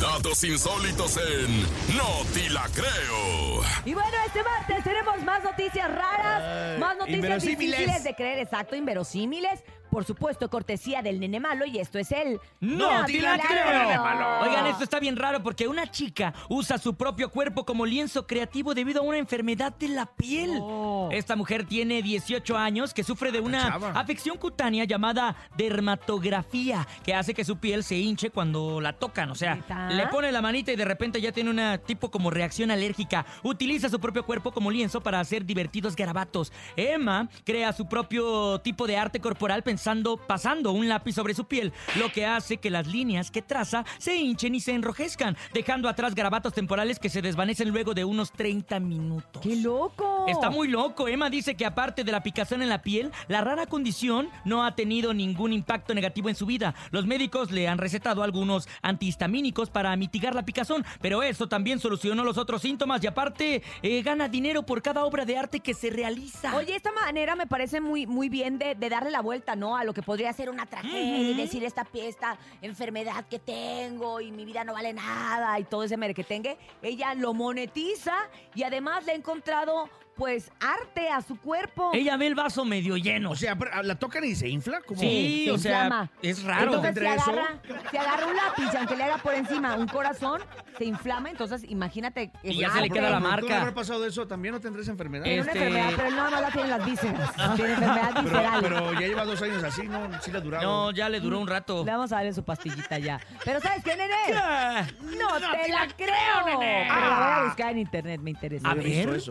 Datos insólitos en No Ti La Creo. Y bueno, este martes tenemos más noticias raras, más noticias difíciles de creer, exacto, inverosímiles. Por supuesto, cortesía del nene malo y esto es el... ¡No te la creo! Oigan, esto está bien raro porque una chica usa su propio cuerpo como lienzo creativo debido a una enfermedad de la piel. Oh. Esta mujer tiene 18 años que sufre de una chava. afección cutánea llamada dermatografía, que hace que su piel se hinche cuando la tocan. O sea, le pone la manita y de repente ya tiene una tipo como reacción alérgica. Utiliza su propio cuerpo como lienzo para hacer divertidos garabatos. Emma crea su propio tipo de arte corporal pensando, pasando un lápiz sobre su piel, lo que hace que las líneas que traza se hinchen y se enrojezcan, dejando atrás garabatos temporales que se desvanecen luego de unos 30 minutos. ¡Qué loco! Está muy loco. Emma dice que aparte de la picazón en la piel, la rara condición no ha tenido ningún impacto negativo en su vida. Los médicos le han recetado algunos antihistamínicos para mitigar la picazón, pero eso también solucionó los otros síntomas y aparte eh, gana dinero por cada obra de arte que se realiza. Oye, esta manera me parece muy, muy bien de, de darle la vuelta, ¿no? A lo que podría ser una tragedia y decir esta, esta enfermedad que tengo y mi vida no vale nada y todo ese merequetengue. Ella lo monetiza y además le ha encontrado, pues, arte a su cuerpo. Ella ve el vaso medio lleno. O sea, pero, ¿la tocan y se infla? como sí, se o sea, inflama. es raro. Entonces, si tendré eso? agarra, si agarra un lápiz, aunque le haga por encima un corazón, se inflama. Entonces, imagínate. Y ya se le arte. queda la ¿Tú no marca. habrá pasado eso? ¿También no tendrás enfermedad? Tiene una Este- enfermedad, pero él nada más la tiene en las vísceras. Tiene enfermedad Pero, visceral. pero ya lleva dos años así, ¿no? Sí le ha durado. No, ya le duró un rato. Le vamos a darle su pastillita ya. Pero ¿sabes qué, nene? Ah, No, te la creo, nene. Pero la voy a buscar en internet, me interesa. A visto ver. eso.